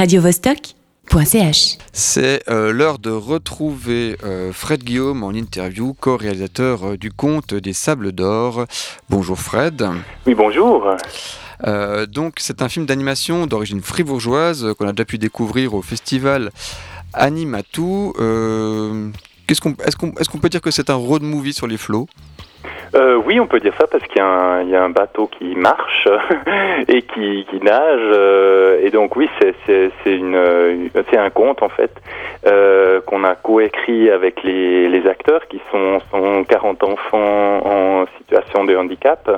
radiovostok.ch. C'est euh, l'heure de retrouver euh, Fred Guillaume en interview, co-réalisateur euh, du conte des Sables d'Or. Bonjour Fred. Oui, bonjour. Euh, donc c'est un film d'animation d'origine fribourgeoise euh, qu'on a déjà pu découvrir au festival Animatou. Euh, qu'est-ce qu'on- Est-ce qu'on est qu'on peut dire que c'est un road movie sur les flots? Euh, oui, on peut dire ça parce qu'il y, a un- il y a un bateau qui marche et qui, qui nage. euh, et donc oui, c'est c'est- c'est une, euh, c'est un conte en fait euh, qu'on a coécrit avec les, les acteurs qui sont, sont 40 enfants en situation de handicap.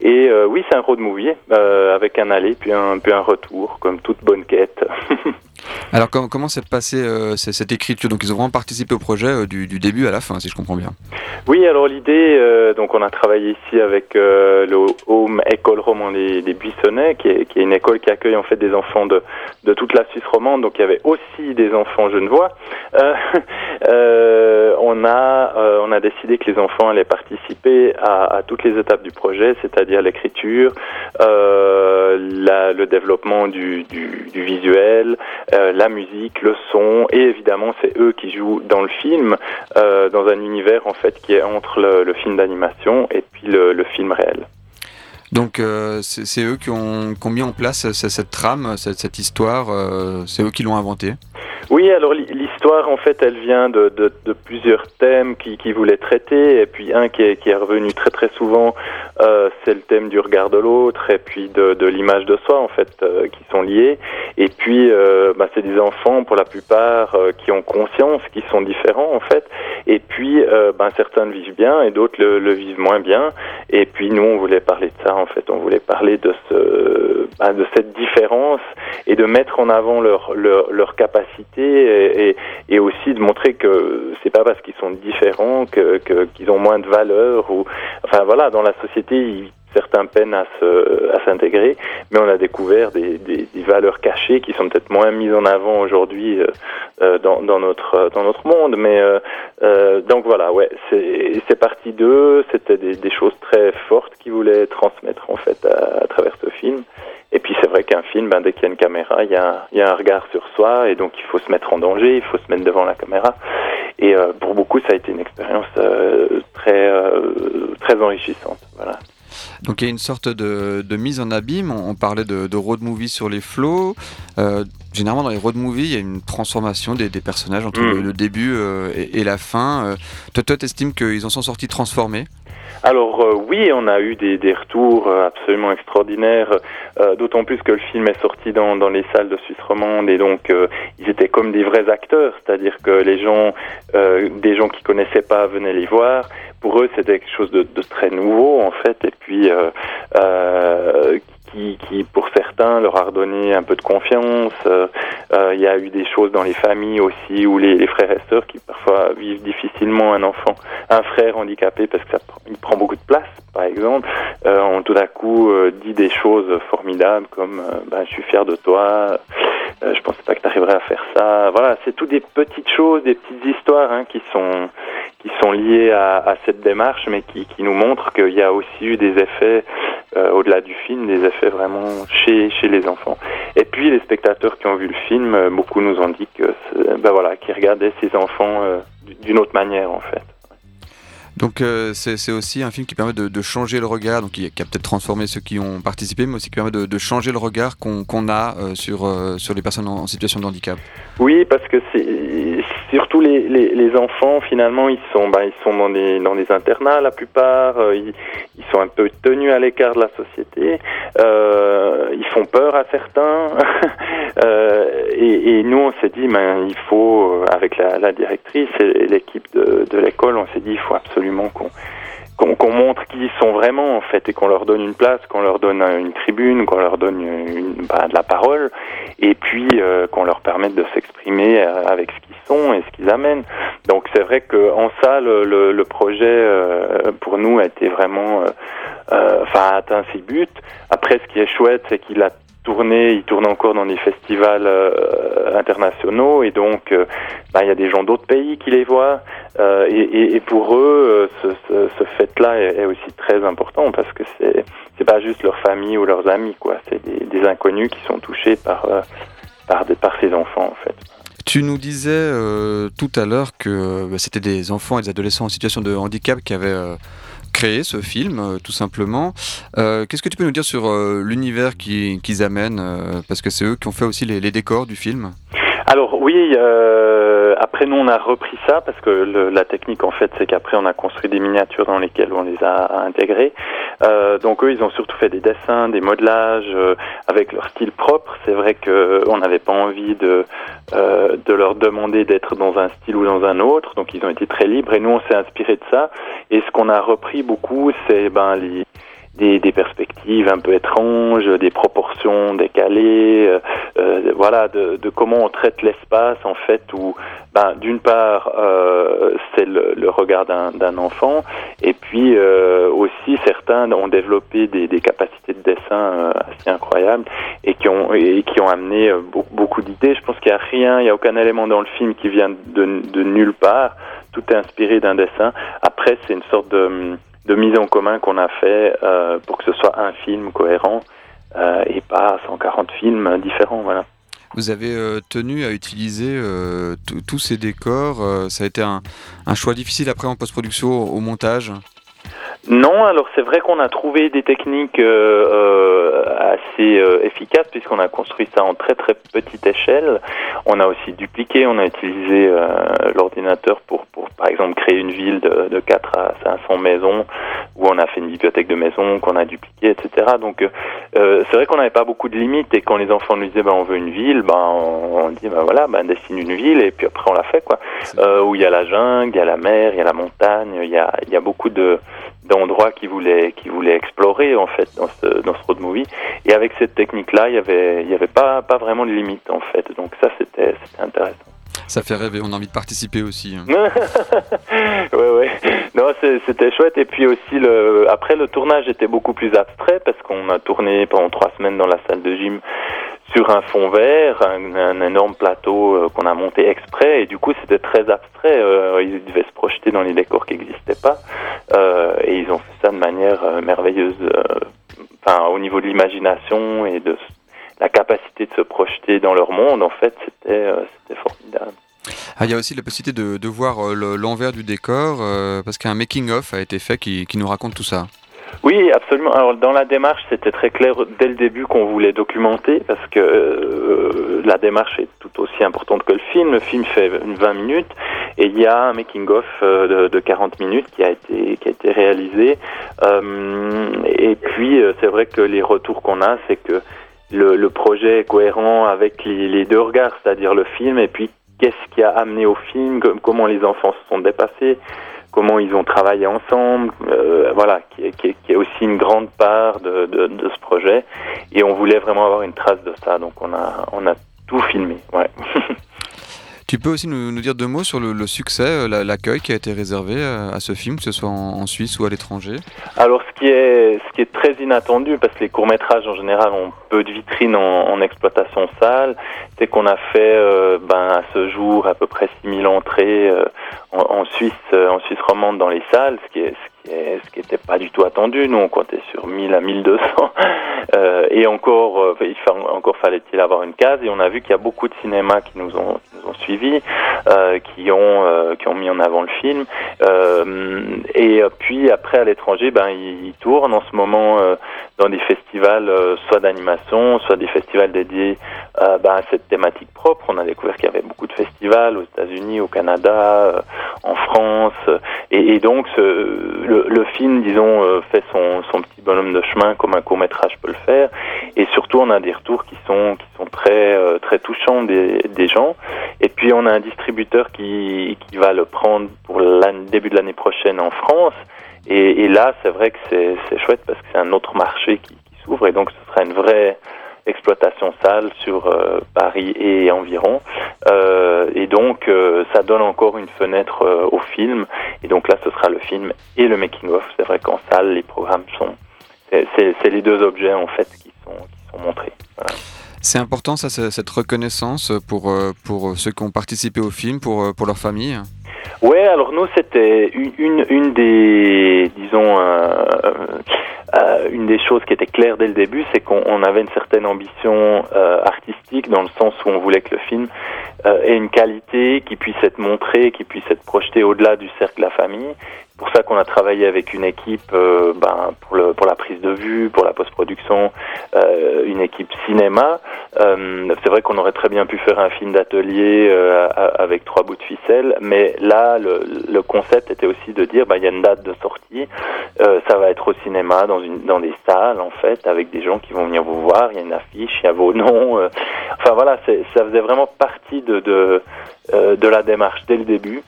Et euh, oui, c'est un road movie avec un aller puis un, puis un retour, comme toute bonne quête. Alors com- comment s'est passée euh, c- cette écriture? Donc ils ont vraiment participé au projet euh, du, du début à la fin, si je comprends bien. Oui, alors l'idée, euh, donc on a travaillé ici avec euh, le Home École Roman des, des Buissonnets, qui est, une école qui accueille en fait des enfants de, de toute la Suisse romande, donc il y avait aussi des enfants genevois. Euh, euh, on a euh, on a décidé que les enfants allaient participer à, toutes les étapes du projet, c'est-à-dire l'écriture, euh, le développement du, visuel, la musique, le son, et évidemment c'est eux qui jouent dans le film dans un univers en fait qui est entre le film d'animation et puis le, film réel. Donc euh, c'est eux qui ont, mis en place euh, c- cette trame, cette, cette histoire, euh, c'est eux qui l'ont inventée. Oui, alors l'hi- l'histoire en fait elle vient de, plusieurs thèmes qui, qui voulaient traiter. Et puis un qui est, qui revenu très très souvent euh, c'est le thème du regard de l'autre et puis de, l'image de soi en fait euh, qui sont liés et puis euh, bah, c'est des enfants pour la plupart qui ont conscience qu'ils sont différents en fait. Et puis ben, certains le vivent bien et d'autres le, le vivent moins bien. Et puis nous on voulait parler de ça en fait. On voulait parler de ce bah, de cette différence et de mettre en avant leur leur, leur capacité et, aussi de montrer que c'est pas parce qu'ils sont différents que qu'ils ont moins de valeur ou enfin voilà dans la société certains peinent à s'intégrer mais on a découvert des, des, des valeurs cachées qui sont peut-être moins mises en avant aujourd'hui euh, euh, dans, dans notre dans notre monde mais euh, euh, donc voilà ouais c'est parti d'eux c'était des, des choses très fortes qu'ils voulaient transmettre en fait à, à travers ce film et puis c'est vrai qu'un film, ben, dès qu'il y a une caméra, il y a, y a un regard sur soi et donc il faut se mettre en danger, il faut se mettre devant la caméra. Et euh, pour beaucoup, ça a été une expérience euh, très euh, très enrichissante. Donc il y a une sorte de, de mise en abîme, on, on parlait de, de road movie sur les flots. Euh, généralement dans les road movies, il y a une transformation des, des personnages entre Mm. le, le début euh, et, et la fin. Euh, toi, toi, t'estimes qu'ils en sont sortis transformés? Alors euh, oui, on a eu des, des retours euh, absolument extraordinaires, euh, d'autant plus que le film est sorti dans, dans les salles de Suisse romande et donc euh, ils étaient comme des vrais acteurs, c'est-à-dire que les gens, euh, des gens qui connaissaient pas venaient les voir. Pour eux, c'était quelque chose de, de très nouveau en fait, et puis euh, qui, qui, pour certains, leur a redonné un peu de confiance. Euh, euh, Il y a eu des choses dans les familles aussi où les, les frères et sœurs qui parfois vivent difficilement un enfant, un frère handicapé parce que ça il prend beaucoup de place, par exemple, euh, ont tout d'un coup euh, dit des choses formidables comme ben, je suis fier de toi, euh, je pensais pas que tu arriverais à faire ça. Voilà, c'est tout des petites choses, des petites histoires hein, qui sont qui sont liées à, à cette démarche, mais qui, qui nous montrent qu'il y a aussi eu des effets euh, au-delà du film, des effets vraiment chez chez les enfants. Et puis les spectateurs qui ont vu le film, beaucoup nous ont dit que ben voilà, qu'ils regardaient ces enfants d'une autre manière en fait. Donc euh, c'est aussi un film qui permet de, changer le regard, donc qui, a peut-être transformé ceux qui ont participé, mais aussi qui permet de, changer le regard qu'on a euh, sur, euh, sur les personnes en, en situation de handicap. Oui, parce que surtout les, les, enfants finalement ils sont ben, ils sont dans des dans des internats la plupart euh, ils, sont un peu tenus à l'écart de la société. Euh, ils font peur à certains. Euh, et, nous on s'est dit ben il faut avec la, la directrice et l'équipe de, de l'école on s'est dit il faut absolument qu'on qu'on qu'on montre qui ils sont vraiment en fait et qu'on leur donne une place, qu'on leur donne une tribune, qu'on leur donne une, bah, de la parole et puis euh, qu'on leur permette de s'exprimer euh, avec ce qu'ils sont et ce qu'ils amènent. Donc c'est vrai que en ça le, le, le projet euh, pour nous a été vraiment euh, euh, enfin a atteint ses buts. Après ce qui est chouette c'est qu'il a tourné, il tourne encore dans des festivals internationaux et donc bah, il y a des gens d'autres pays qui les voient euh, et, pour eux euh, ce, ce, ce fait-là est, est aussi très important parce que c'est c'est pas juste leur famille ou leurs amis quoi, c'est des, des inconnus qui sont touchés par euh, par, des, par ses enfants en fait. Tu nous disais tout à l'heure que bah, c'était des enfants et des adolescents en situation de handicap qui avaient créé ce film, tout simplement. Qu'est-ce que tu peux nous dire sur l'univers qu'ils amènent Parce que c'est eux qui ont fait aussi les décors du film? Alors oui, euh, après nous on a repris ça parce que le, la technique en fait c'est qu'après on a construit des miniatures dans lesquelles on les a intégrées. Euh, donc eux ils ont surtout fait des dessins, des modelages euh, avec leur style propre. C'est vrai qu'on n'avait pas envie de euh, de leur demander d'être dans un style ou dans un autre, donc ils ont été très libres et nous on s'est inspiré de ça. Et ce qu'on a repris beaucoup c'est ben les des, des, perspectives un peu étranges, des proportions décalées, euh, euh voilà, de, de, comment on traite l'espace en fait, où ben, d'une part euh, c'est le, le, regard d'un enfant, et puis euh, aussi certains ont développé des, des capacités de dessin euh, assez incroyables et qui ont et qui ont amené beaucoup, beaucoup d'idées. Je pense qu'il n'y a rien, il n'y a aucun élément dans le film qui vient de, de nulle part. Tout est inspiré d'un dessin. Après, c'est une sorte de de mise en commun qu'on a fait euh, pour que ce soit un film cohérent euh, et pas 140 films différents. Voilà. Vous avez euh, tenu à utiliser euh, tous ces décors. Euh, ça a été un, un, choix difficile après en post-production au, au montage? Non, alors c'est vrai qu'on a trouvé des techniques euh, euh assez euh, efficaces puisqu'on a construit ça en très très petite échelle. On a aussi dupliqué, on a utilisé euh, l'ordinateur pour, pour par exemple créer une ville de, de 4 à 500 maisons où on a fait une bibliothèque de maisons qu'on a dupliqué, etc. Donc euh, c'est vrai qu'on n'avait pas beaucoup de limites et quand les enfants nous disaient ben, on veut une ville, ben, on, on dit ben voilà, ben, dessine une ville et puis après on la fait quoi. où il y a la jungle, il y a la mer, il y a la montagne, il y a, il y a beaucoup de d'endroits qu'ils voulaient qu'ils voulaient explorer en fait dans ce dans ce road movie et avec cette technique là il y avait il y avait pas pas vraiment de limite en fait donc ça c'était c'était intéressant ça fait rêver, on a envie de participer aussi. Hein. ouais, ouais. Non, c'était chouette. Et puis aussi, le, après, le tournage était beaucoup plus abstrait parce qu'on a tourné pendant trois semaines dans la salle de gym sur un fond vert, un, énorme plateau euh, qu'on a monté exprès, et du coup c'était très abstrait. Euh, ils devaient se projeter dans les décors qui n'existaient pas, euh, et ils ont fait ça de manière merveilleuse. Enfin, au niveau de l'imagination et de la capacité de se projeter dans leur monde, en fait, c'était formidable. Ah, il y a aussi la possibilité de, voir l'envers du décor, parce qu'un making-of a été fait qui nous raconte tout ça. Oui, absolument. Alors dans la démarche, c'était très clair dès le début qu'on voulait documenter parce que euh, la démarche est tout aussi importante que le film. Le film fait 20 minutes et il y a un making of euh, de, de, 40 minutes qui a été qui a été réalisé. Euh, et puis euh, c'est vrai que les retours qu'on a, c'est que le, le, projet est cohérent avec les, les deux regards, c'est-à-dire le film et puis qu'est-ce qui a amené au film, comment les enfants se sont dépassés comment ils ont travaillé ensemble, euh, voilà, qui est, qui, est, qui est, aussi une grande part de, de, de, ce projet. Et on voulait vraiment avoir une trace de ça, donc on a, on a tout filmé. Ouais. Tu peux aussi nous, dire deux mots sur le, succès, euh, l'accueil qui a été réservé euh, à ce film, que ce soit en, Suisse ou à l'étranger Alors, ce qui, est, ce qui est très inattendu, parce que les courts-métrages en général ont peu de vitrines en, exploitation salle, c'est qu'on a fait euh, ben, à ce jour à peu près 6000 entrées en, Suisse, en Suisse romande dans les salles, ce qui est, ce qui n'était pas du tout attendu. Nous, on comptait sur 1000 à 1200. Euh, et encore, euh, il fa encore fallait-il avoir une case. Et on a vu qu'il y a beaucoup de cinémas qui nous ont, qui nous ont suivis, euh, qui, ont, euh, qui ont mis en avant le film. Euh, et puis, après, à l'étranger, ben, ils, tournent en ce moment euh, dans des festivals, soit d'animation, soit des festivals dédiés ben, à cette thématique propre. On a découvert qu'il y avait beaucoup de festivals aux États-Unis, au Canada, en France. Et, et donc, ce, le, le, film, disons, fait son, son petit bonhomme de chemin comme un court métrage peut le faire. Et surtout, on a des retours qui sont qui sont très euh, très touchants des, des gens. Et puis, on a un distributeur qui qui va le prendre pour le début de l'année prochaine en France. Et, là, c'est vrai que c'est chouette parce que c'est un autre marché qui, s'ouvre et donc ce sera une vraie exploitation salle sur euh, Paris et environ. Euh, et donc, euh, ça donne encore une fenêtre au film. Et donc là, ce sera le film et le making-of. C'est vrai qu'en salle, les programmes sont... C'est les deux objets, en fait, qui sont, qui sont montrés. C'est important, cette reconnaissance pour, pour ceux qui ont participé au film, pour, pour leur famille? Ouais, alors nous, c'était une, une, une, des, disons, euh, une des choses qui était claire dès le début, c'est qu'on avait une certaine ambition artistique dans le sens où on voulait que le film ait une qualité qui puisse être montrée, qui puisse être projetée au-delà du cercle de la famille pour ça qu'on a travaillé avec une équipe euh, ben, pour, le, pour la prise de vue, pour la post-production, euh, une équipe cinéma. Euh, c'est vrai qu'on aurait très bien pu faire un film d'atelier euh, avec trois bouts de ficelle, mais là, le, le concept était aussi de dire, ben, il y a une date de sortie, euh, ça va être au cinéma, dans des salles en fait, avec des gens qui vont venir vous voir, il y a une affiche, il y a vos noms. enfin voilà, ça faisait vraiment partie de, de, de la démarche dès le début.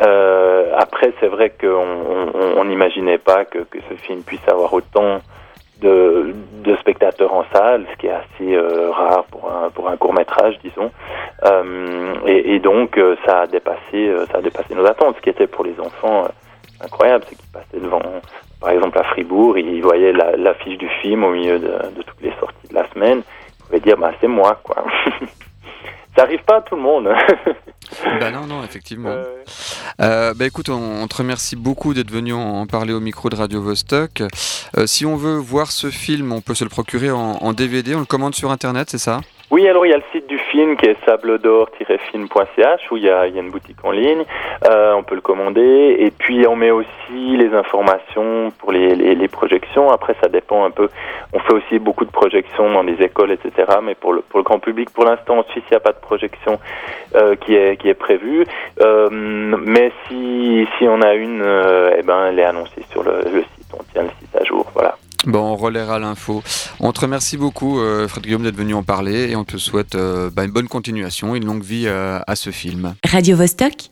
Euh, après, c'est vrai qu'on n'imaginait pas que, ce film puisse avoir autant de, spectateurs en salle, ce qui est assez euh, rare pour un, pour un court métrage, disons. Euh, et, donc, euh, ça a dépassé, euh, ça a dépassé nos attentes. Ce qui était pour les enfants incroyable, c'est qu'ils passaient devant, par exemple à Fribourg, ils voyaient l'affiche du film au milieu de, de, toutes les sorties de la semaine. Ils pouvaient dire, bah c'est moi, quoi. ça arrive pas à tout le monde. bah non, non, effectivement. Euh, bah écoute, on, te remercie beaucoup d'être venu en, parler au micro de Radio Vostok. Euh, si on veut voir ce film, on peut se le procurer en, en DVD, on le commande sur Internet, c'est ça? Oui, alors il y a le site du qui est sabledor-film.ch où il y, a, une boutique en ligne, euh, on peut le commander et puis on met aussi les informations pour les, les, les, projections. Après, ça dépend un peu. On fait aussi beaucoup de projections dans des écoles, etc. Mais pour le, pour le grand public, pour l'instant en Suisse, il n'y a pas de projection euh, qui est prévue. Euh, mais si si on a une, eh ben elle est annoncée sur le site. On tient le site à jour. Voilà. Bon, on relaiera l'info. On te remercie beaucoup, euh, Fred Guillaume, d'être venu en parler et on te souhaite euh, bah, une bonne continuation, une longue vie euh, à ce film. Radio -Vostok